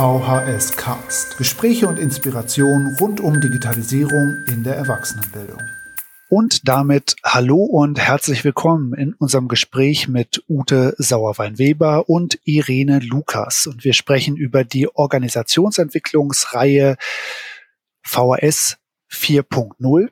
VHS Cast. Gespräche und Inspiration rund um Digitalisierung in der Erwachsenenbildung. Und damit hallo und herzlich willkommen in unserem Gespräch mit Ute Sauerwein-Weber und Irene Lukas. Und wir sprechen über die Organisationsentwicklungsreihe VHS 4.0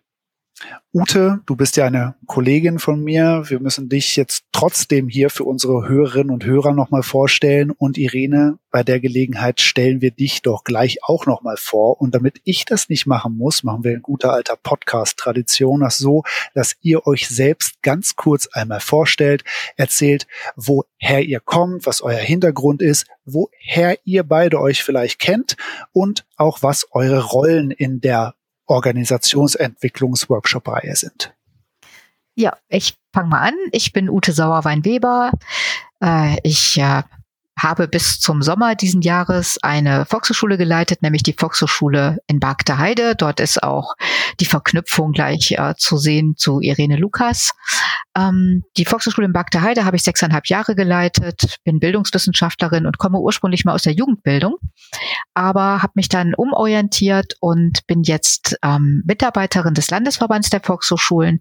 Ute, du bist ja eine Kollegin von mir. Wir müssen dich jetzt trotzdem hier für unsere Hörerinnen und Hörer nochmal vorstellen. Und Irene, bei der Gelegenheit stellen wir dich doch gleich auch nochmal vor. Und damit ich das nicht machen muss, machen wir in guter alter Podcast-Tradition das so, dass ihr euch selbst ganz kurz einmal vorstellt, erzählt, woher ihr kommt, was euer Hintergrund ist, woher ihr beide euch vielleicht kennt und auch was eure Rollen in der Organisationsentwicklungsworkshop-Reihe sind. Ja, ich fange mal an. Ich bin Ute Sauerwein-Weber. Äh, ich äh, habe bis zum Sommer diesen Jahres eine Volkshochschule geleitet, nämlich die Volkshochschule in Bargter Heide. Dort ist auch die Verknüpfung gleich äh, zu sehen zu Irene Lukas. Ähm, die Volkshochschule in Bargter Heide habe ich sechseinhalb Jahre geleitet, bin Bildungswissenschaftlerin und komme ursprünglich mal aus der Jugendbildung, aber habe mich dann umorientiert und bin jetzt ähm, Mitarbeiterin des Landesverbands der Volkshochschulen,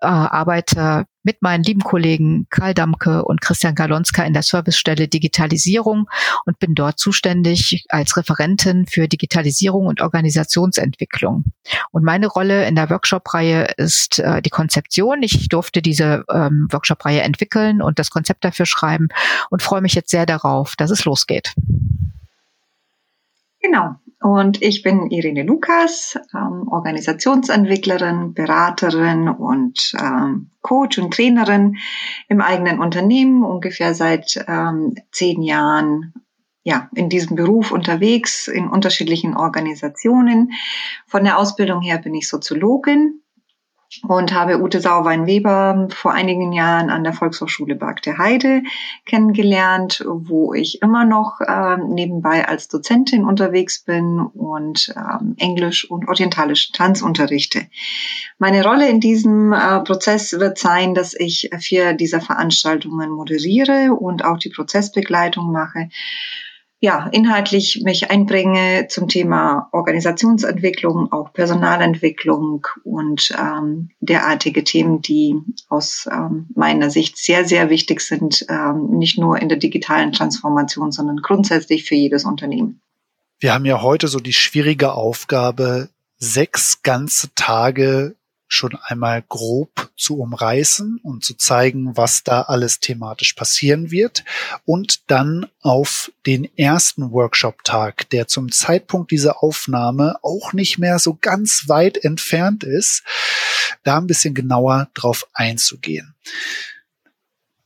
äh, arbeite mit meinen lieben Kollegen Karl Damke und Christian Galonska in der Servicestelle Digitalisierung und bin dort zuständig als Referentin für Digitalisierung und Organisationsentwicklung. Und meine Rolle in der Workshop-Reihe ist äh, die Konzeption. Ich durfte diese ähm, Workshop-Reihe entwickeln und das Konzept dafür schreiben und freue mich jetzt sehr darauf, dass es losgeht. Genau. Und ich bin Irene Lukas, ähm, Organisationsentwicklerin, Beraterin und ähm, Coach und Trainerin im eigenen Unternehmen, ungefähr seit ähm, zehn Jahren ja, in diesem Beruf unterwegs, in unterschiedlichen Organisationen. Von der Ausbildung her bin ich Soziologin und habe Ute Sauwein-Weber vor einigen Jahren an der Volkshochschule der Heide kennengelernt, wo ich immer noch äh, nebenbei als Dozentin unterwegs bin und ähm, Englisch und orientalischen Tanz unterrichte. Meine Rolle in diesem äh, Prozess wird sein, dass ich vier dieser Veranstaltungen moderiere und auch die Prozessbegleitung mache ja, inhaltlich mich einbringe zum Thema Organisationsentwicklung, auch Personalentwicklung und ähm, derartige Themen, die aus ähm, meiner Sicht sehr, sehr wichtig sind, ähm, nicht nur in der digitalen Transformation, sondern grundsätzlich für jedes Unternehmen. Wir haben ja heute so die schwierige Aufgabe, sechs ganze Tage schon einmal grob zu umreißen und zu zeigen, was da alles thematisch passieren wird und dann auf den ersten Workshop-Tag, der zum Zeitpunkt dieser Aufnahme auch nicht mehr so ganz weit entfernt ist, da ein bisschen genauer drauf einzugehen.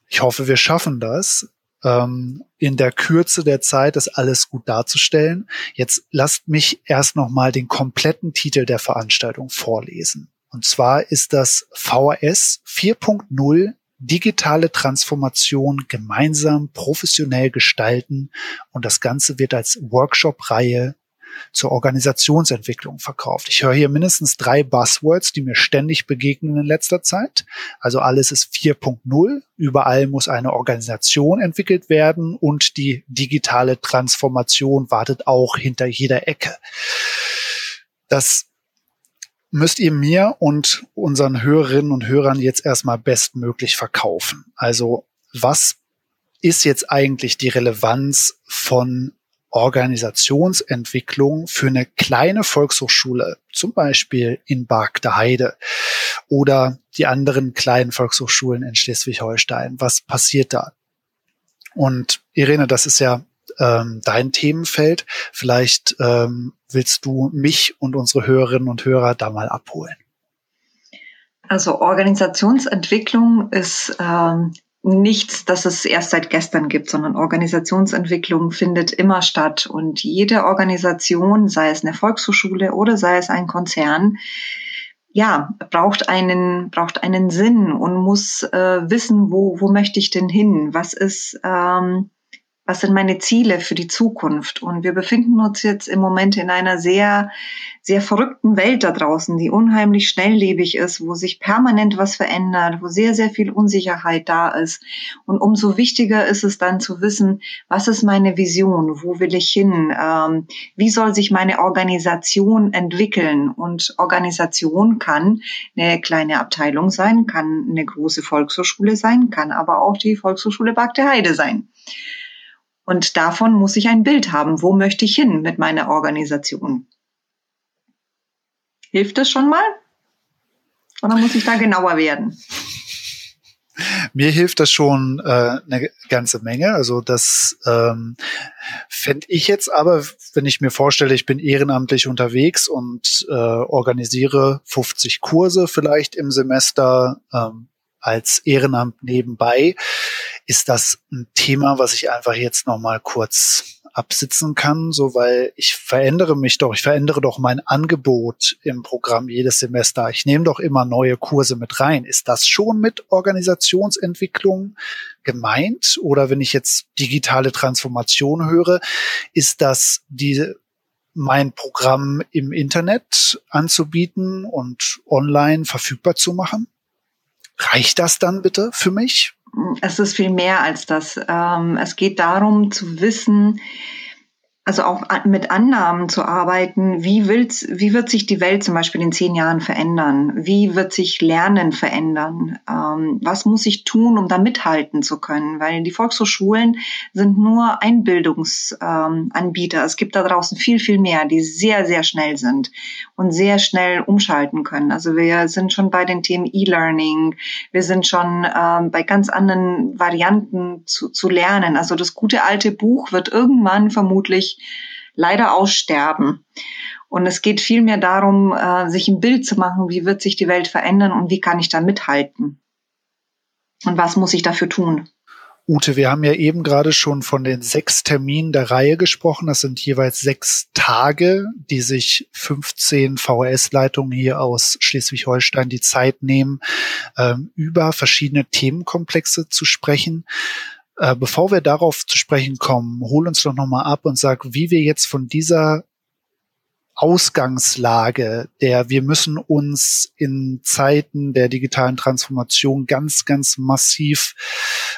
Ich hoffe, wir schaffen das ähm, in der Kürze der Zeit das alles gut darzustellen. Jetzt lasst mich erst noch mal den kompletten Titel der Veranstaltung vorlesen. Und zwar ist das VHS 4.0 digitale Transformation gemeinsam professionell gestalten und das Ganze wird als Workshop-Reihe zur Organisationsentwicklung verkauft. Ich höre hier mindestens drei Buzzwords, die mir ständig begegnen in letzter Zeit. Also alles ist 4.0. Überall muss eine Organisation entwickelt werden und die digitale Transformation wartet auch hinter jeder Ecke. Das müsst ihr mir und unseren Hörerinnen und Hörern jetzt erstmal bestmöglich verkaufen. Also was ist jetzt eigentlich die Relevanz von Organisationsentwicklung für eine kleine Volkshochschule, zum Beispiel in Heide oder die anderen kleinen Volkshochschulen in Schleswig-Holstein? Was passiert da? Und Irene, das ist ja ähm, dein Themenfeld. Vielleicht ähm, willst du mich und unsere Hörerinnen und Hörer da mal abholen. Also Organisationsentwicklung ist ähm, nichts, das es erst seit gestern gibt, sondern Organisationsentwicklung findet immer statt. Und jede Organisation, sei es eine Volkshochschule oder sei es ein Konzern, ja, braucht einen, braucht einen Sinn und muss äh, wissen, wo, wo möchte ich denn hin? Was ist, ähm, was sind meine Ziele für die Zukunft? Und wir befinden uns jetzt im Moment in einer sehr, sehr verrückten Welt da draußen, die unheimlich schnelllebig ist, wo sich permanent was verändert, wo sehr, sehr viel Unsicherheit da ist. Und umso wichtiger ist es dann zu wissen, was ist meine Vision? Wo will ich hin? Ähm, wie soll sich meine Organisation entwickeln? Und Organisation kann eine kleine Abteilung sein, kann eine große Volkshochschule sein, kann aber auch die Volkshochschule Bagde Heide sein. Und davon muss ich ein Bild haben. Wo möchte ich hin mit meiner Organisation? Hilft das schon mal? Oder muss ich da genauer werden? Mir hilft das schon äh, eine ganze Menge. Also das ähm, fände ich jetzt aber, wenn ich mir vorstelle, ich bin ehrenamtlich unterwegs und äh, organisiere 50 Kurse vielleicht im Semester ähm, als Ehrenamt nebenbei, ist das ein Thema, was ich einfach jetzt noch mal kurz absitzen kann, so weil ich verändere mich doch, ich verändere doch mein Angebot im Programm jedes Semester. Ich nehme doch immer neue Kurse mit rein. Ist das schon mit Organisationsentwicklung gemeint? Oder wenn ich jetzt digitale Transformation höre, ist das die mein Programm im Internet anzubieten und online verfügbar zu machen? Reicht das dann bitte für mich? Es ist viel mehr als das. Ähm, es geht darum zu wissen, also auch mit Annahmen zu arbeiten, wie, will's, wie wird sich die Welt zum Beispiel in zehn Jahren verändern? Wie wird sich Lernen verändern? Ähm, was muss ich tun, um da mithalten zu können? Weil die Volkshochschulen sind nur Einbildungsanbieter. Ähm, es gibt da draußen viel, viel mehr, die sehr, sehr schnell sind und sehr schnell umschalten können. Also wir sind schon bei den Themen E-Learning, wir sind schon ähm, bei ganz anderen Varianten zu, zu lernen. Also das gute alte Buch wird irgendwann vermutlich leider aussterben. Und es geht vielmehr darum, äh, sich ein Bild zu machen, wie wird sich die Welt verändern und wie kann ich da mithalten? Und was muss ich dafür tun? Ute, wir haben ja eben gerade schon von den sechs Terminen der Reihe gesprochen. Das sind jeweils sechs Tage, die sich 15 VHS-Leitungen hier aus Schleswig-Holstein die Zeit nehmen, ähm, über verschiedene Themenkomplexe zu sprechen. Äh, bevor wir darauf zu sprechen kommen, hol uns doch nochmal ab und sag, wie wir jetzt von dieser Ausgangslage, der wir müssen uns in Zeiten der digitalen Transformation ganz, ganz massiv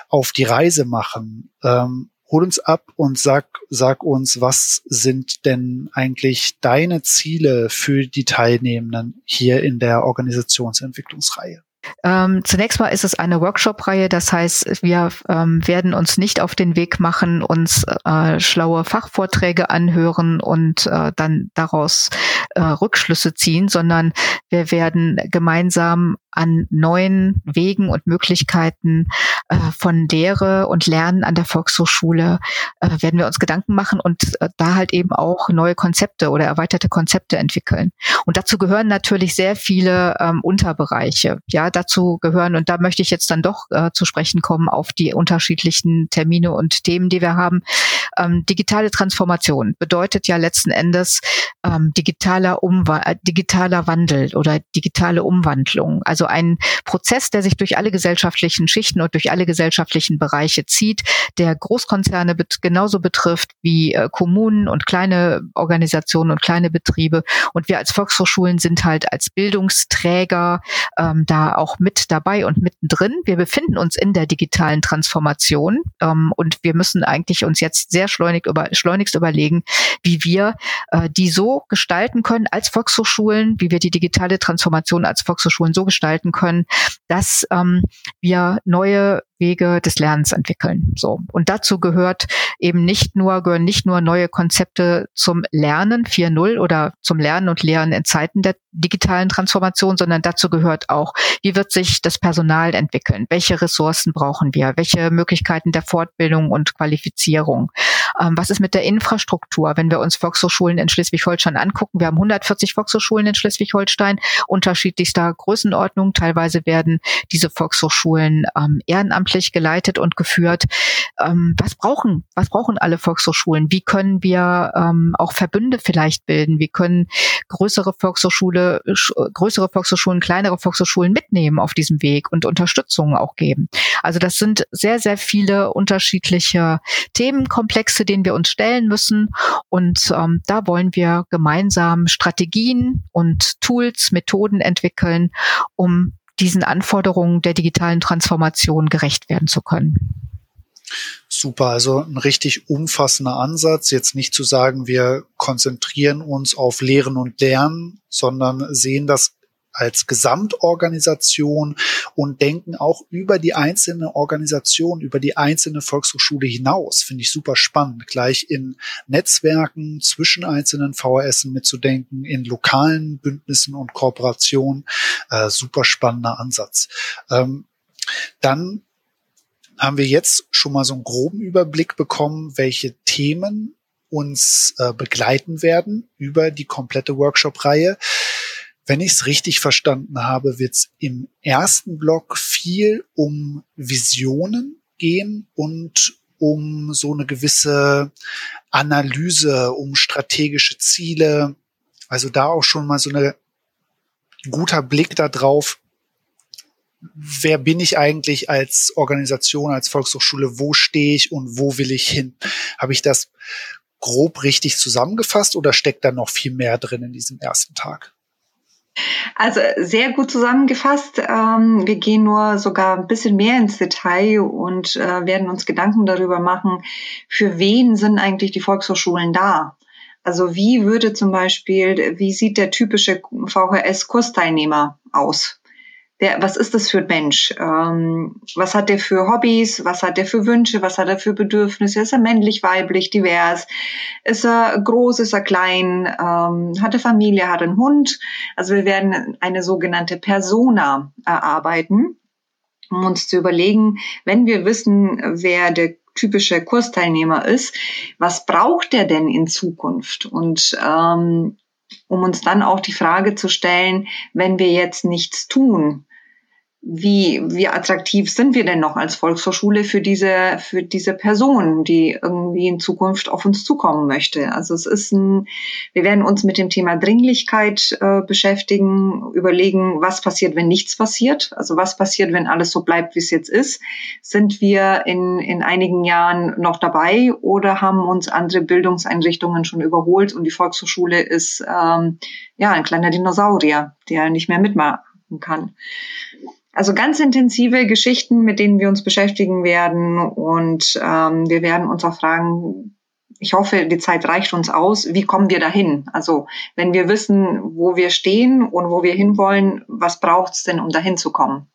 auf die Reise machen. Ähm, hol uns ab und sag, sag uns, was sind denn eigentlich deine Ziele für die Teilnehmenden hier in der Organisationsentwicklungsreihe? Ähm, zunächst mal ist es eine Workshop-Reihe, das heißt, wir ähm, werden uns nicht auf den Weg machen, uns äh, schlaue Fachvorträge anhören und äh, dann daraus äh, Rückschlüsse ziehen, sondern wir werden gemeinsam an neuen Wegen und Möglichkeiten äh, von Lehre und Lernen an der Volkshochschule äh, werden wir uns Gedanken machen und äh, da halt eben auch neue Konzepte oder erweiterte Konzepte entwickeln. Und dazu gehören natürlich sehr viele ähm, Unterbereiche. Ja, dazu gehören, und da möchte ich jetzt dann doch äh, zu sprechen kommen auf die unterschiedlichen Termine und Themen, die wir haben. Ähm, digitale Transformation bedeutet ja letzten Endes ähm, digitaler, Umwa äh, digitaler Wandel oder digitale Umwandlung. Also ein Prozess, der sich durch alle gesellschaftlichen Schichten und durch alle gesellschaftlichen Bereiche zieht, der Großkonzerne bet genauso betrifft wie äh, Kommunen und kleine Organisationen und kleine Betriebe. Und wir als Volkshochschulen sind halt als Bildungsträger ähm, da auch mit dabei und mittendrin. Wir befinden uns in der digitalen Transformation ähm, und wir müssen eigentlich uns jetzt sehr schleunig über, schleunigst überlegen, wie wir äh, die so gestalten können als Volkshochschulen, wie wir die digitale Transformation als Volkshochschulen so gestalten können, dass ähm, wir neue Wege des Lernens entwickeln. So. Und dazu gehört eben nicht nur, gehören nicht nur neue Konzepte zum Lernen 4.0 oder zum Lernen und Lehren in Zeiten der digitalen Transformation, sondern dazu gehört auch, wie wird sich das Personal entwickeln? Welche Ressourcen brauchen wir? Welche Möglichkeiten der Fortbildung und Qualifizierung? Ähm, was ist mit der Infrastruktur? Wenn wir uns Volkshochschulen in Schleswig-Holstein angucken, wir haben 140 Volkshochschulen in Schleswig-Holstein, unterschiedlichster Größenordnung. Teilweise werden diese Volkshochschulen ähm, ehrenamtlich geleitet und geführt. Ähm, was brauchen, was brauchen alle Volkshochschulen? Wie können wir ähm, auch Verbünde vielleicht bilden? Wie können größere Volkshochschule, größere Volkshochschulen, kleinere Volkshochschulen mitnehmen auf diesem Weg und Unterstützung auch geben? Also das sind sehr, sehr viele unterschiedliche Themenkomplexe, denen wir uns stellen müssen. Und ähm, da wollen wir gemeinsam Strategien und Tools, Methoden entwickeln, um diesen Anforderungen der digitalen Transformation gerecht werden zu können. Super, also ein richtig umfassender Ansatz. Jetzt nicht zu sagen, wir konzentrieren uns auf Lehren und Lernen, sondern sehen das als Gesamtorganisation und denken auch über die einzelne Organisation, über die einzelne Volkshochschule hinaus. Finde ich super spannend, gleich in Netzwerken zwischen einzelnen VHS mitzudenken, in lokalen Bündnissen und Kooperationen. Äh, super spannender Ansatz. Ähm, dann haben wir jetzt schon mal so einen groben Überblick bekommen, welche Themen uns äh, begleiten werden über die komplette Workshop-Reihe. Wenn ich es richtig verstanden habe, wird es im ersten Block viel um Visionen gehen und um so eine gewisse Analyse, um strategische Ziele. Also da auch schon mal so eine guter Blick darauf, wer bin ich eigentlich als Organisation, als Volkshochschule, wo stehe ich und wo will ich hin? Habe ich das grob richtig zusammengefasst oder steckt da noch viel mehr drin in diesem ersten Tag? Also sehr gut zusammengefasst. Ähm, wir gehen nur sogar ein bisschen mehr ins Detail und äh, werden uns Gedanken darüber machen, für wen sind eigentlich die Volkshochschulen da? Also wie würde zum Beispiel, wie sieht der typische VHS-Kursteilnehmer aus? Der, was ist das für ein Mensch? Ähm, was hat der für Hobbys? Was hat der für Wünsche? Was hat er für Bedürfnisse? Ist er männlich, weiblich, divers? Ist er groß? Ist er klein? Ähm, hat er Familie? Hat er einen Hund? Also wir werden eine sogenannte Persona erarbeiten, um uns zu überlegen, wenn wir wissen, wer der typische Kursteilnehmer ist, was braucht der denn in Zukunft? Und ähm, um uns dann auch die Frage zu stellen, wenn wir jetzt nichts tun, wie, wie attraktiv sind wir denn noch als Volkshochschule für diese, für diese Person, die irgendwie in Zukunft auf uns zukommen möchte? Also es ist ein, wir werden uns mit dem Thema Dringlichkeit äh, beschäftigen, überlegen, was passiert, wenn nichts passiert? Also was passiert, wenn alles so bleibt, wie es jetzt ist? Sind wir in, in einigen Jahren noch dabei oder haben uns andere Bildungseinrichtungen schon überholt und die Volkshochschule ist, ähm, ja, ein kleiner Dinosaurier, der nicht mehr mitmachen kann? Also ganz intensive Geschichten, mit denen wir uns beschäftigen werden. Und ähm, wir werden uns auch fragen, ich hoffe, die Zeit reicht uns aus. Wie kommen wir dahin? Also wenn wir wissen, wo wir stehen und wo wir hinwollen, was braucht es denn, um dahin zu kommen?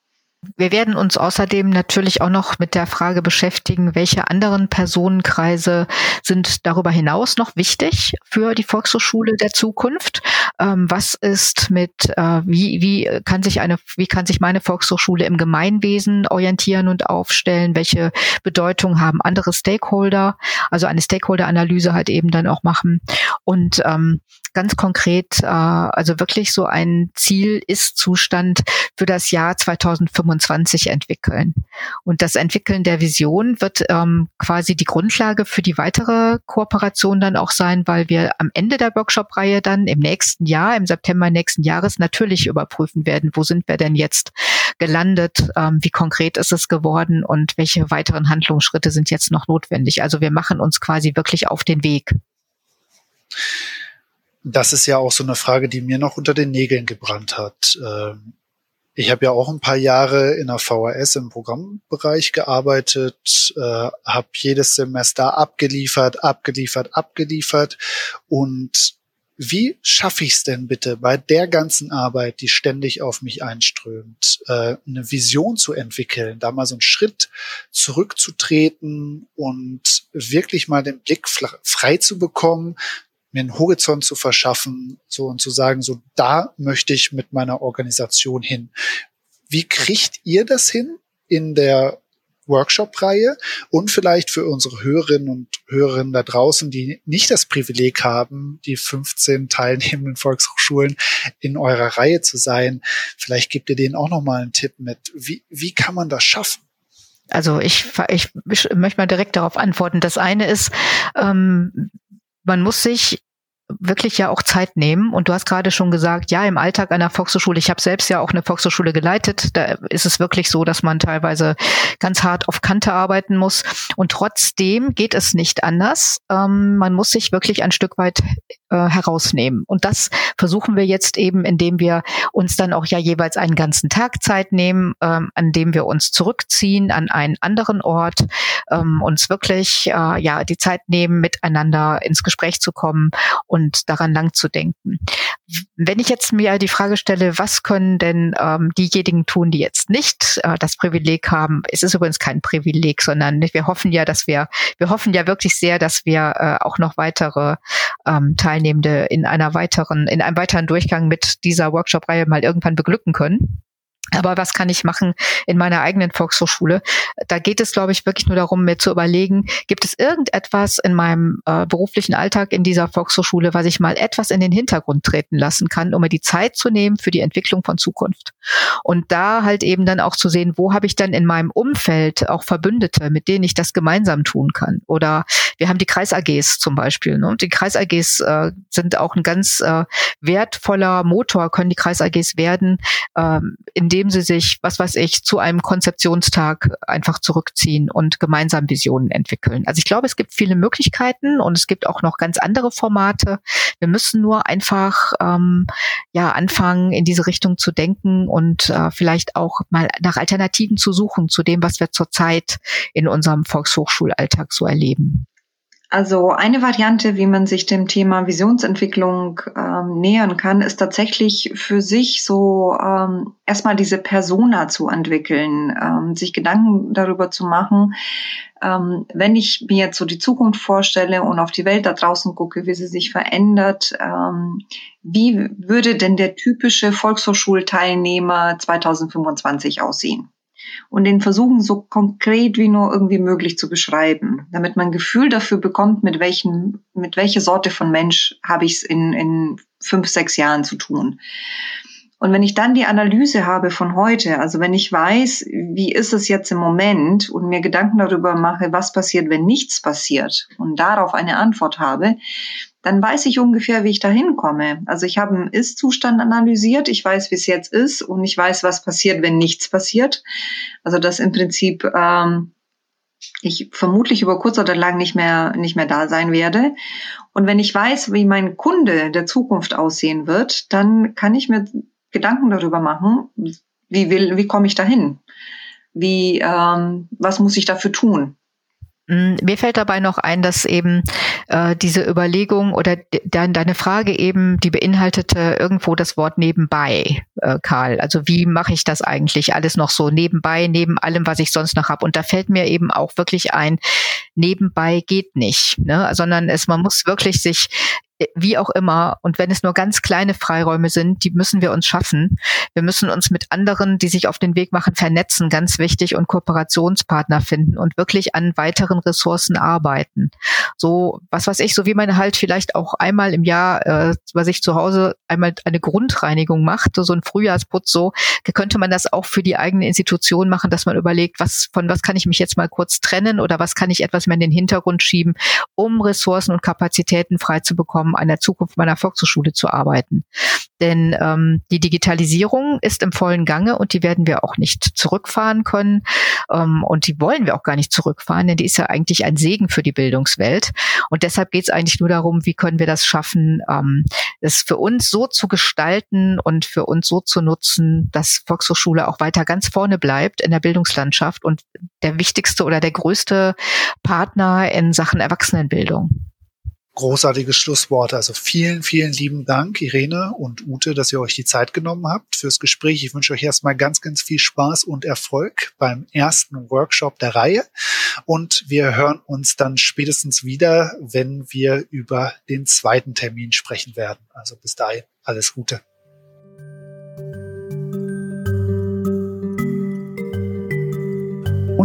Wir werden uns außerdem natürlich auch noch mit der Frage beschäftigen, welche anderen Personenkreise sind darüber hinaus noch wichtig für die Volkshochschule der Zukunft. Ähm, was ist mit, äh, wie, wie kann sich eine, wie kann sich meine Volkshochschule im Gemeinwesen orientieren und aufstellen? Welche Bedeutung haben andere Stakeholder? Also eine Stakeholder-Analyse halt eben dann auch machen. Und ähm, ganz konkret, äh, also wirklich so ein Ziel ist Zustand für das Jahr 2025 entwickeln. Und das Entwickeln der Vision wird ähm, quasi die Grundlage für die weitere Kooperation dann auch sein, weil wir am Ende der Workshop-Reihe dann im nächsten Jahr, im September nächsten Jahres natürlich überprüfen werden, wo sind wir denn jetzt gelandet, ähm, wie konkret ist es geworden und welche weiteren Handlungsschritte sind jetzt noch notwendig. Also wir machen uns quasi wirklich auf den Weg das ist ja auch so eine Frage, die mir noch unter den Nägeln gebrannt hat. Ähm, ich habe ja auch ein paar Jahre in der VHS im Programmbereich gearbeitet, äh, habe jedes Semester abgeliefert, abgeliefert, abgeliefert. Und wie schaffe ich es denn bitte bei der ganzen Arbeit, die ständig auf mich einströmt, äh, eine Vision zu entwickeln, da mal so einen Schritt zurückzutreten und wirklich mal den Blick frei zu bekommen, mir einen Horizont zu verschaffen, so und zu sagen, so da möchte ich mit meiner Organisation hin. Wie kriegt ihr das hin in der Workshop-Reihe und vielleicht für unsere Hörerinnen und Hörerinnen da draußen, die nicht das Privileg haben, die 15 teilnehmenden Volkshochschulen in eurer Reihe zu sein. Vielleicht gebt ihr denen auch nochmal einen Tipp mit. Wie, wie kann man das schaffen? Also ich, ich, möchte mal direkt darauf antworten. Das eine ist, ähm, man muss sich wirklich ja auch Zeit nehmen. Und du hast gerade schon gesagt, ja, im Alltag einer Volkshochschule, ich habe selbst ja auch eine Volkshochschule geleitet, da ist es wirklich so, dass man teilweise ganz hart auf Kante arbeiten muss. Und trotzdem geht es nicht anders. Ähm, man muss sich wirklich ein Stück weit äh, herausnehmen. Und das versuchen wir jetzt eben, indem wir uns dann auch ja jeweils einen ganzen Tag Zeit nehmen, ähm, an dem wir uns zurückziehen an einen anderen Ort, ähm, uns wirklich äh, ja die Zeit nehmen, miteinander ins Gespräch zu kommen und daran lang zu denken. Wenn ich jetzt mir die Frage stelle, was können denn ähm, diejenigen tun, die jetzt nicht äh, das Privileg haben? Es ist übrigens kein Privileg, sondern wir hoffen ja, dass wir, wir hoffen ja wirklich sehr, dass wir äh, auch noch weitere ähm, Teilnehmende in einer weiteren, in einem weiteren Durchgang mit dieser Workshop-Reihe mal irgendwann beglücken können. Aber was kann ich machen in meiner eigenen Volkshochschule? Da geht es, glaube ich, wirklich nur darum, mir zu überlegen, gibt es irgendetwas in meinem äh, beruflichen Alltag in dieser Volkshochschule, was ich mal etwas in den Hintergrund treten lassen kann, um mir die Zeit zu nehmen für die Entwicklung von Zukunft. Und da halt eben dann auch zu sehen, wo habe ich dann in meinem Umfeld auch Verbündete, mit denen ich das gemeinsam tun kann. Oder wir haben die Kreis-AGs zum Beispiel. Ne? Und die Kreis-AGs äh, sind auch ein ganz äh, wertvoller Motor, können die Kreis-AGs werden, ähm, in indem sie sich, was weiß ich, zu einem Konzeptionstag einfach zurückziehen und gemeinsam Visionen entwickeln. Also ich glaube, es gibt viele Möglichkeiten und es gibt auch noch ganz andere Formate. Wir müssen nur einfach ähm, ja anfangen, in diese Richtung zu denken und äh, vielleicht auch mal nach Alternativen zu suchen zu dem, was wir zurzeit in unserem Volkshochschulalltag so erleben. Also eine Variante, wie man sich dem Thema Visionsentwicklung ähm, nähern kann, ist tatsächlich für sich so ähm, erstmal diese Persona zu entwickeln, ähm, sich Gedanken darüber zu machen, ähm, wenn ich mir jetzt so die Zukunft vorstelle und auf die Welt da draußen gucke, wie sie sich verändert, ähm, wie würde denn der typische Volkshochschulteilnehmer 2025 aussehen? Und den versuchen so konkret wie nur irgendwie möglich zu beschreiben, damit man ein Gefühl dafür bekommt, mit welchen, mit welcher Sorte von Mensch habe ich es in, in fünf, sechs Jahren zu tun. Und wenn ich dann die Analyse habe von heute, also wenn ich weiß, wie ist es jetzt im Moment und mir Gedanken darüber mache, was passiert, wenn nichts passiert und darauf eine Antwort habe, dann weiß ich ungefähr, wie ich da hinkomme. Also ich habe einen Ist-Zustand analysiert, ich weiß, wie es jetzt ist und ich weiß, was passiert, wenn nichts passiert. Also das im Prinzip ähm, ich vermutlich über kurz oder lang nicht mehr nicht mehr da sein werde. Und wenn ich weiß, wie mein Kunde der Zukunft aussehen wird, dann kann ich mir Gedanken darüber machen, wie will, wie komme ich dahin? Wie, ähm, was muss ich dafür tun? Mm, mir fällt dabei noch ein, dass eben äh, diese Überlegung oder de deine Frage eben, die beinhaltete irgendwo das Wort nebenbei, äh, Karl. Also wie mache ich das eigentlich alles noch so nebenbei, neben allem, was ich sonst noch habe? Und da fällt mir eben auch wirklich ein, nebenbei geht nicht, ne? sondern es, man muss wirklich sich wie auch immer, und wenn es nur ganz kleine Freiräume sind, die müssen wir uns schaffen. Wir müssen uns mit anderen, die sich auf den Weg machen, vernetzen, ganz wichtig, und Kooperationspartner finden und wirklich an weiteren Ressourcen arbeiten. So, was weiß ich, so wie man halt vielleicht auch einmal im Jahr äh, bei sich zu Hause einmal eine Grundreinigung macht, so ein Frühjahrsputz, so könnte man das auch für die eigene Institution machen, dass man überlegt, was von was kann ich mich jetzt mal kurz trennen oder was kann ich etwas mehr in den Hintergrund schieben, um Ressourcen und Kapazitäten frei zu bekommen Form einer Zukunft meiner Volkshochschule zu arbeiten. Denn ähm, die Digitalisierung ist im vollen Gange und die werden wir auch nicht zurückfahren können. Ähm, und die wollen wir auch gar nicht zurückfahren, denn die ist ja eigentlich ein Segen für die Bildungswelt. Und deshalb geht es eigentlich nur darum, wie können wir das schaffen, ähm, es für uns so zu gestalten und für uns so zu nutzen, dass Volkshochschule auch weiter ganz vorne bleibt in der Bildungslandschaft und der wichtigste oder der größte Partner in Sachen Erwachsenenbildung großartiges Schlusswort. Also vielen, vielen lieben Dank, Irene und Ute, dass ihr euch die Zeit genommen habt fürs Gespräch. Ich wünsche euch erstmal ganz, ganz viel Spaß und Erfolg beim ersten Workshop der Reihe. Und wir hören uns dann spätestens wieder, wenn wir über den zweiten Termin sprechen werden. Also bis dahin alles Gute.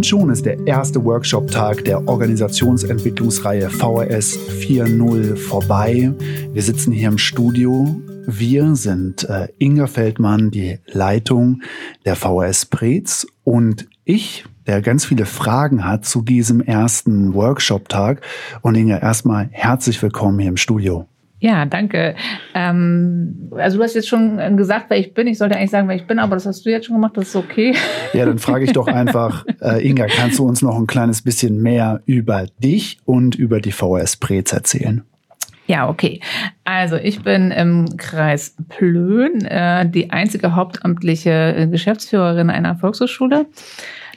Und schon ist der erste Workshop-Tag der Organisationsentwicklungsreihe VRS 4.0 vorbei. Wir sitzen hier im Studio. Wir sind äh, Inga Feldmann, die Leitung der VRS Preetz und ich, der ganz viele Fragen hat zu diesem ersten Workshop-Tag. Und Inga, erstmal herzlich willkommen hier im Studio. Ja, danke. Ähm, also du hast jetzt schon gesagt, wer ich bin. Ich sollte eigentlich sagen, wer ich bin, aber das hast du jetzt schon gemacht, das ist okay. Ja, dann frage ich doch einfach, äh, Inga, kannst du uns noch ein kleines bisschen mehr über dich und über die VHS Prez erzählen? Ja, okay. Also ich bin im Kreis Plön äh, die einzige hauptamtliche Geschäftsführerin einer Volkshochschule.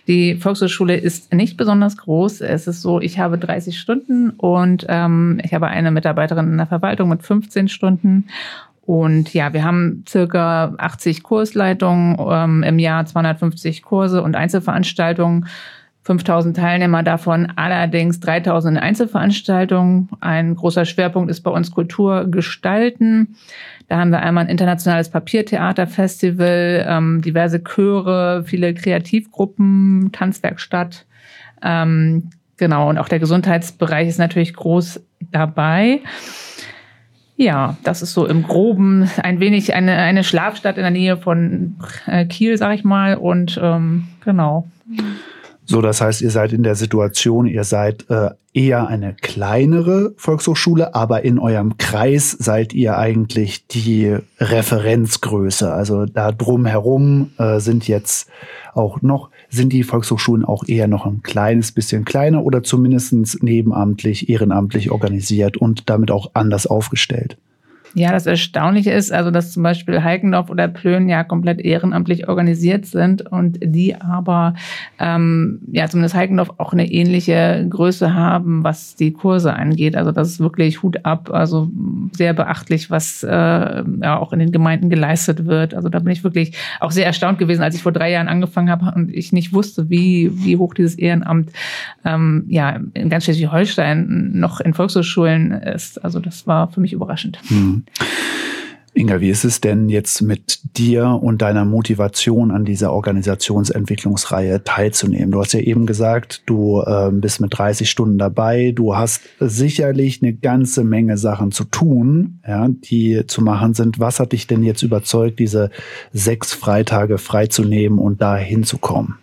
Die Volkshochschule ist nicht besonders groß. Es ist so, ich habe 30 Stunden und ähm, ich habe eine Mitarbeiterin in der Verwaltung mit 15 Stunden. Und ja, wir haben circa 80 Kursleitungen ähm, im Jahr, 250 Kurse und Einzelveranstaltungen. 5000 Teilnehmer davon, allerdings 3000 Einzelveranstaltungen. Ein großer Schwerpunkt ist bei uns Kultur gestalten. Da haben wir einmal ein internationales Papiertheaterfestival, ähm, diverse Chöre, viele Kreativgruppen, Tanzwerkstatt. Ähm, genau, und auch der Gesundheitsbereich ist natürlich groß dabei. Ja, das ist so im Groben ein wenig eine, eine Schlafstadt in der Nähe von äh, Kiel, sag ich mal. Und ähm, genau. So, das heißt, ihr seid in der Situation, ihr seid äh, eher eine kleinere Volkshochschule, aber in eurem Kreis seid ihr eigentlich die Referenzgröße. Also da drumherum äh, sind jetzt auch noch, sind die Volkshochschulen auch eher noch ein kleines bisschen kleiner oder zumindest nebenamtlich, ehrenamtlich organisiert und damit auch anders aufgestellt. Ja, das Erstaunliche ist, also dass zum Beispiel Heikendorf oder Plön ja komplett ehrenamtlich organisiert sind und die aber, ähm, ja, zumindest Heikendorf auch eine ähnliche Größe haben, was die Kurse angeht. Also das ist wirklich Hut ab, also sehr beachtlich, was äh, ja auch in den Gemeinden geleistet wird. Also da bin ich wirklich auch sehr erstaunt gewesen, als ich vor drei Jahren angefangen habe und ich nicht wusste, wie, wie hoch dieses Ehrenamt ähm, ja in ganz Schleswig-Holstein noch in Volkshochschulen ist. Also das war für mich überraschend. Inga, wie ist es denn jetzt mit dir und deiner Motivation an dieser Organisationsentwicklungsreihe teilzunehmen? Du hast ja eben gesagt, du äh, bist mit 30 Stunden dabei. Du hast sicherlich eine ganze Menge Sachen zu tun, ja, die zu machen sind. Was hat dich denn jetzt überzeugt, diese sechs Freitage freizunehmen und da hinzukommen?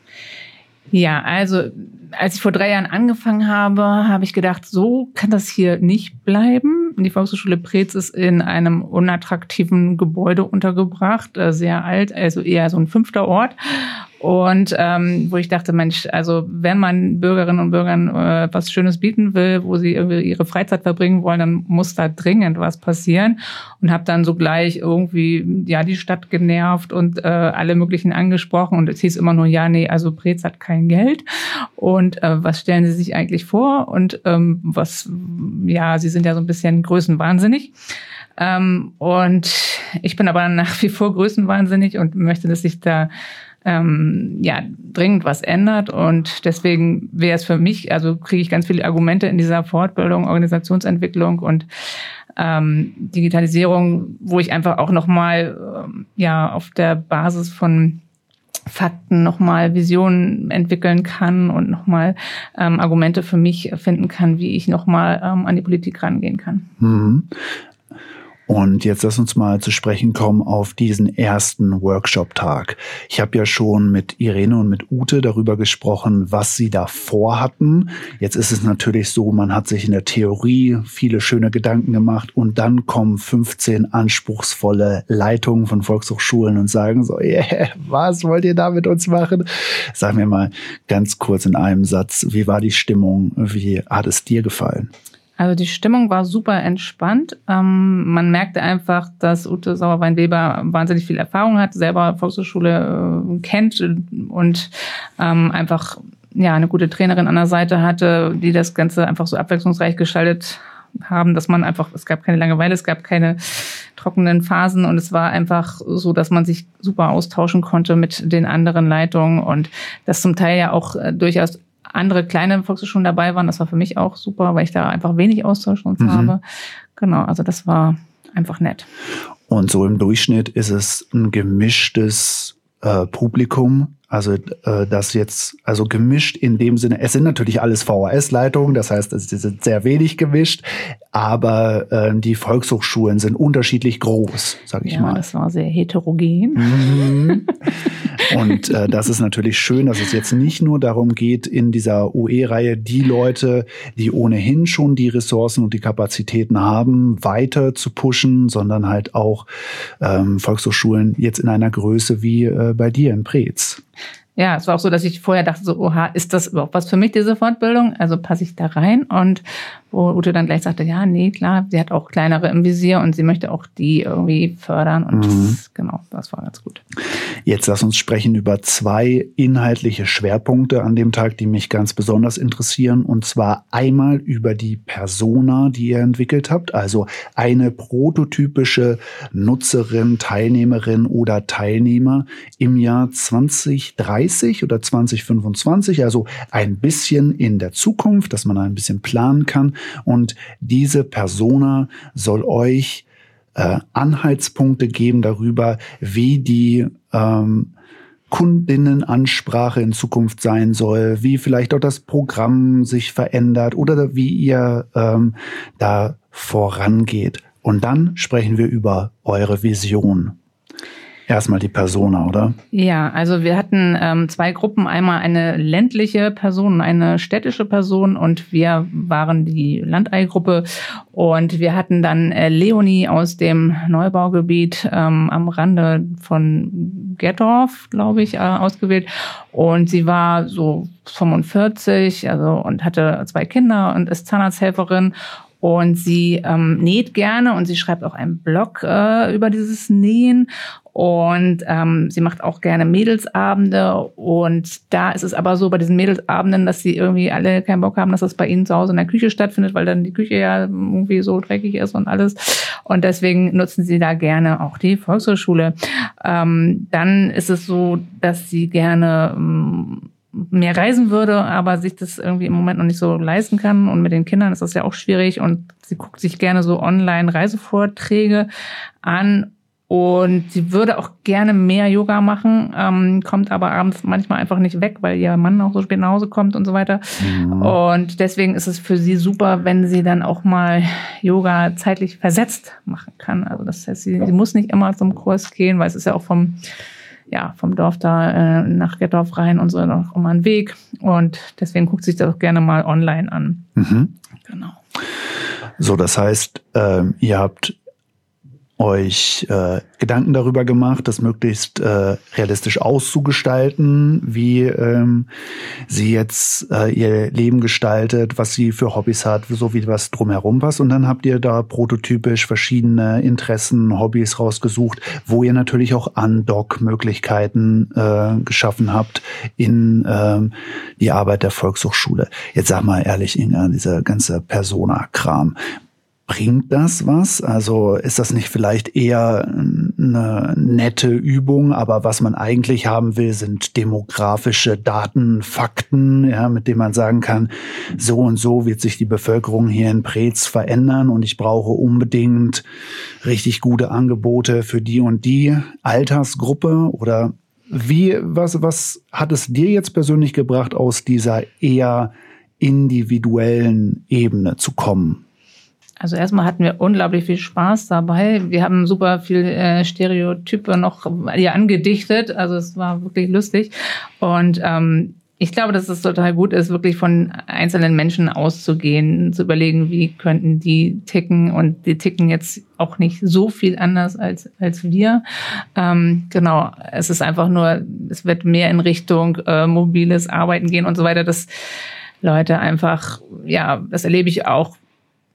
Ja, also als ich vor drei Jahren angefangen habe, habe ich gedacht, so kann das hier nicht bleiben. Die Volkshochschule Preetz ist in einem unattraktiven Gebäude untergebracht, äh, sehr alt, also eher so ein fünfter Ort. Und ähm, wo ich dachte, Mensch, also wenn man Bürgerinnen und Bürgern äh, was Schönes bieten will, wo sie irgendwie ihre Freizeit verbringen wollen, dann muss da dringend was passieren. Und habe dann sogleich irgendwie ja die Stadt genervt und äh, alle möglichen angesprochen. Und es hieß immer nur, ja, nee, also Brez hat kein Geld. Und äh, was stellen Sie sich eigentlich vor? Und ähm, was, ja, Sie sind ja so ein bisschen größenwahnsinnig. Ähm, und ich bin aber nach wie vor größenwahnsinnig und möchte, dass sich da ähm, ja dringend was ändert. Und deswegen wäre es für mich, also kriege ich ganz viele Argumente in dieser Fortbildung, Organisationsentwicklung und ähm, Digitalisierung, wo ich einfach auch nochmal ähm, ja auf der Basis von Fakten nochmal Visionen entwickeln kann und nochmal ähm, Argumente für mich finden kann, wie ich nochmal ähm, an die Politik rangehen kann. Mhm. Und jetzt lass uns mal zu sprechen kommen auf diesen ersten Workshop-Tag. Ich habe ja schon mit Irene und mit Ute darüber gesprochen, was sie da vorhatten. Jetzt ist es natürlich so, man hat sich in der Theorie viele schöne Gedanken gemacht und dann kommen 15 anspruchsvolle Leitungen von Volkshochschulen und sagen so, yeah, was wollt ihr da mit uns machen? Sag mir mal ganz kurz in einem Satz, wie war die Stimmung? Wie hat es dir gefallen? Also die Stimmung war super entspannt. Ähm, man merkte einfach, dass Ute Sauerwein-Weber wahnsinnig viel Erfahrung hat, selber Volkshochschule äh, kennt und ähm, einfach ja eine gute Trainerin an der Seite hatte, die das Ganze einfach so abwechslungsreich gestaltet haben, dass man einfach, es gab keine Langeweile, es gab keine trockenen Phasen und es war einfach so, dass man sich super austauschen konnte mit den anderen Leitungen und das zum Teil ja auch äh, durchaus andere kleine Volkshochschulen dabei waren. Das war für mich auch super, weil ich da einfach wenig Austausch sonst mhm. habe. Genau, also das war einfach nett. Und so im Durchschnitt ist es ein gemischtes äh, Publikum. Also äh, das jetzt, also gemischt in dem Sinne, es sind natürlich alles VHS-Leitungen, das heißt, es sind sehr wenig gemischt, aber äh, die Volkshochschulen sind unterschiedlich groß, sage ich ja, mal. das war sehr heterogen. Mhm. Und äh, das ist natürlich schön, dass es jetzt nicht nur darum geht, in dieser UE-Reihe die Leute, die ohnehin schon die Ressourcen und die Kapazitäten haben, weiter zu pushen, sondern halt auch ähm, Volkshochschulen jetzt in einer Größe wie äh, bei dir in Preetz. Ja, es war auch so, dass ich vorher dachte so, oha, ist das überhaupt was für mich, diese Fortbildung? Also passe ich da rein? Und wo Ute dann gleich sagte, ja, nee, klar, sie hat auch kleinere im Visier und sie möchte auch die irgendwie fördern. Und mhm. das, genau, das war ganz gut. Jetzt lass uns sprechen über zwei inhaltliche Schwerpunkte an dem Tag, die mich ganz besonders interessieren. Und zwar einmal über die Persona, die ihr entwickelt habt. Also eine prototypische Nutzerin, Teilnehmerin oder Teilnehmer im Jahr 2030 oder 2025. Also ein bisschen in der Zukunft, dass man ein bisschen planen kann. Und diese Persona soll euch äh, Anhaltspunkte geben darüber, wie die ähm, Kundinnenansprache in Zukunft sein soll, wie vielleicht auch das Programm sich verändert oder wie ihr ähm, da vorangeht. Und dann sprechen wir über eure Vision erstmal die Persona, oder? Ja, also wir hatten ähm, zwei Gruppen, einmal eine ländliche Person eine städtische Person und wir waren die Landeigruppe. Und wir hatten dann äh, Leonie aus dem Neubaugebiet ähm, am Rande von Gerdorf, glaube ich, äh, ausgewählt. Und sie war so 45, also und hatte zwei Kinder und ist Zahnarzthelferin und sie ähm, näht gerne und sie schreibt auch einen Blog äh, über dieses Nähen. Und ähm, sie macht auch gerne Mädelsabende. Und da ist es aber so bei diesen Mädelsabenden, dass sie irgendwie alle keinen Bock haben, dass das bei ihnen zu Hause in der Küche stattfindet, weil dann die Küche ja irgendwie so dreckig ist und alles. Und deswegen nutzen sie da gerne auch die Volkshochschule. Ähm, dann ist es so, dass sie gerne ähm, mehr reisen würde, aber sich das irgendwie im Moment noch nicht so leisten kann. Und mit den Kindern ist das ja auch schwierig. Und sie guckt sich gerne so Online-Reisevorträge an. Und sie würde auch gerne mehr Yoga machen, ähm, kommt aber abends manchmal einfach nicht weg, weil ihr Mann auch so spät nach Hause kommt und so weiter. Mhm. Und deswegen ist es für sie super, wenn sie dann auch mal Yoga zeitlich versetzt machen kann. Also das heißt, sie, sie muss nicht immer zum Kurs gehen, weil es ist ja auch vom ja, vom Dorf da äh, nach Gettorf rein und so noch immer ein Weg. Und deswegen guckt sich das auch gerne mal online an. Mhm. Genau. So, das heißt, ähm, ihr habt euch äh, Gedanken darüber gemacht, das möglichst äh, realistisch auszugestalten, wie ähm, sie jetzt äh, ihr Leben gestaltet, was sie für Hobbys hat, so wie was drumherum passt. Und dann habt ihr da prototypisch verschiedene Interessen, Hobbys rausgesucht, wo ihr natürlich auch Undock-Möglichkeiten äh, geschaffen habt in ähm, die Arbeit der Volkshochschule. Jetzt sag mal ehrlich, Inga, dieser ganze Persona-Kram Bringt das was? Also ist das nicht vielleicht eher eine nette Übung, aber was man eigentlich haben will, sind demografische Daten, Fakten, ja, mit denen man sagen kann, so und so wird sich die Bevölkerung hier in Preetz verändern und ich brauche unbedingt richtig gute Angebote für die und die Altersgruppe oder wie, was, was hat es dir jetzt persönlich gebracht, aus dieser eher individuellen Ebene zu kommen? Also erstmal hatten wir unglaublich viel Spaß dabei. Wir haben super viel äh, Stereotype noch hier angedichtet. Also es war wirklich lustig. Und ähm, ich glaube, dass es total gut ist, wirklich von einzelnen Menschen auszugehen, zu überlegen, wie könnten die ticken. Und die ticken jetzt auch nicht so viel anders als, als wir. Ähm, genau, es ist einfach nur, es wird mehr in Richtung äh, mobiles Arbeiten gehen und so weiter, dass Leute einfach, ja, das erlebe ich auch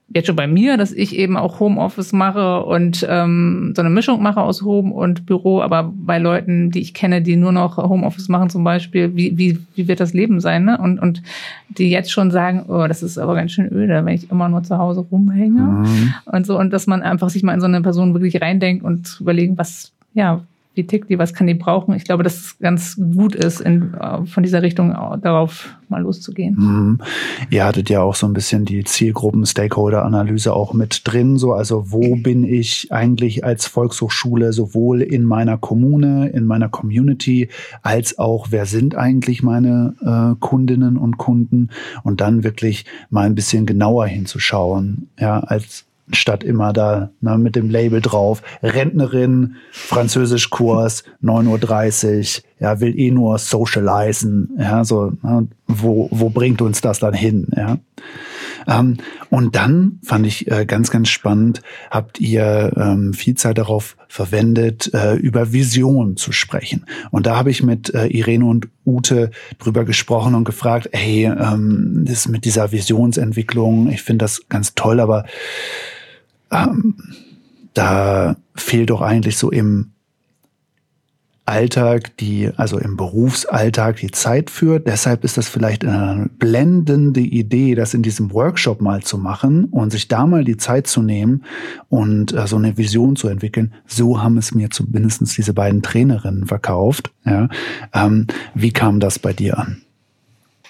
jetzt schon bei mir, dass ich eben auch Homeoffice mache und ähm, so eine Mischung mache aus Home und Büro, aber bei Leuten, die ich kenne, die nur noch Homeoffice machen zum Beispiel, wie, wie, wie wird das Leben sein? Ne? Und, und die jetzt schon sagen, oh, das ist aber ganz schön öde, wenn ich immer nur zu Hause rumhänge mhm. und so. Und dass man einfach sich mal in so eine Person wirklich reindenkt und überlegen, was, ja, wie tickt die, was kann die brauchen. Ich glaube, dass es ganz gut ist, in, äh, von dieser Richtung darauf mal loszugehen. Mhm. Ihr hattet ja auch so ein bisschen die Zielgruppen-Stakeholder-Analyse auch mit drin. So, also wo bin ich eigentlich als Volkshochschule sowohl in meiner Kommune, in meiner Community, als auch wer sind eigentlich meine äh, Kundinnen und Kunden und dann wirklich mal ein bisschen genauer hinzuschauen, ja, als statt immer da ne, mit dem Label drauf, Rentnerin, Französischkurs, 9.30 Uhr, ja, will eh nur socialisen, ja, so, ne, wo, wo bringt uns das dann hin, ja. Ähm, und dann fand ich äh, ganz, ganz spannend, habt ihr ähm, viel Zeit darauf verwendet, äh, über Vision zu sprechen. Und da habe ich mit äh, Irene und Ute drüber gesprochen und gefragt, hey, ähm, das mit dieser Visionsentwicklung, ich finde das ganz toll, aber ähm, da fehlt doch eigentlich so im Alltag, die, also im Berufsalltag die Zeit führt. Deshalb ist das vielleicht eine blendende Idee, das in diesem Workshop mal zu machen und sich da mal die Zeit zu nehmen und äh, so eine Vision zu entwickeln. So haben es mir zumindest diese beiden Trainerinnen verkauft. Ja. Ähm, wie kam das bei dir an?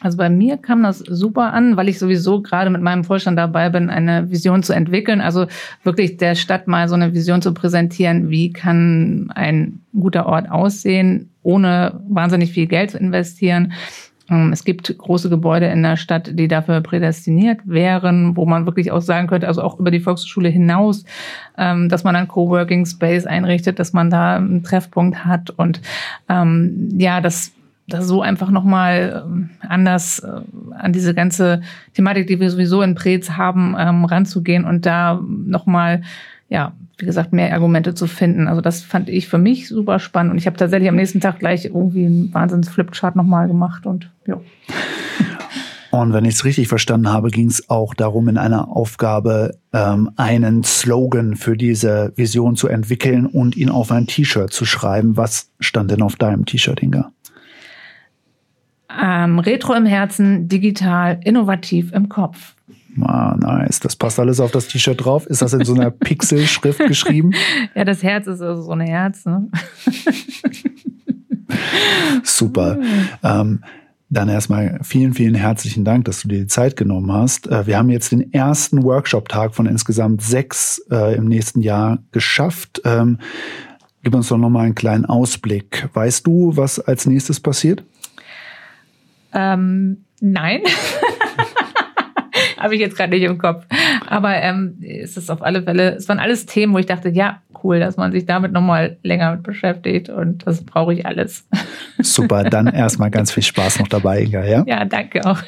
Also bei mir kam das super an, weil ich sowieso gerade mit meinem Vorstand dabei bin, eine Vision zu entwickeln. Also wirklich der Stadt mal so eine Vision zu präsentieren, wie kann ein guter Ort aussehen, ohne wahnsinnig viel Geld zu investieren. Ähm, es gibt große Gebäude in der Stadt, die dafür prädestiniert wären, wo man wirklich auch sagen könnte, also auch über die Volkshochschule hinaus, ähm, dass man einen Coworking Space einrichtet, dass man da einen Treffpunkt hat und ähm, ja, das da so einfach nochmal ähm, anders äh, an diese ganze Thematik, die wir sowieso in Prez haben, ähm, ranzugehen und da nochmal, ja, wie gesagt, mehr Argumente zu finden. Also das fand ich für mich super spannend und ich habe tatsächlich am nächsten Tag gleich irgendwie einen Wahnsinns-Flipchart nochmal gemacht und ja. Und wenn ich es richtig verstanden habe, ging es auch darum, in einer Aufgabe ähm, einen Slogan für diese Vision zu entwickeln und ihn auf ein T-Shirt zu schreiben. Was stand denn auf deinem T-Shirt, Inga? Ähm, Retro im Herzen, digital, innovativ im Kopf. Ah, nice. Das passt alles auf das T-Shirt drauf. Ist das in so einer Pixelschrift geschrieben? Ja, das Herz ist also so ein Herz. Ne? Super. Ähm, dann erstmal vielen, vielen herzlichen Dank, dass du dir die Zeit genommen hast. Äh, wir haben jetzt den ersten Workshop-Tag von insgesamt sechs äh, im nächsten Jahr geschafft. Ähm, gib uns doch nochmal einen kleinen Ausblick. Weißt du, was als nächstes passiert? Ähm, nein. Habe ich jetzt gerade nicht im Kopf. Aber ähm, es ist auf alle Fälle, es waren alles Themen, wo ich dachte, ja, cool, dass man sich damit nochmal länger mit beschäftigt und das brauche ich alles. Super, dann erstmal ganz viel Spaß noch dabei, Inga, ja? Ja, danke auch.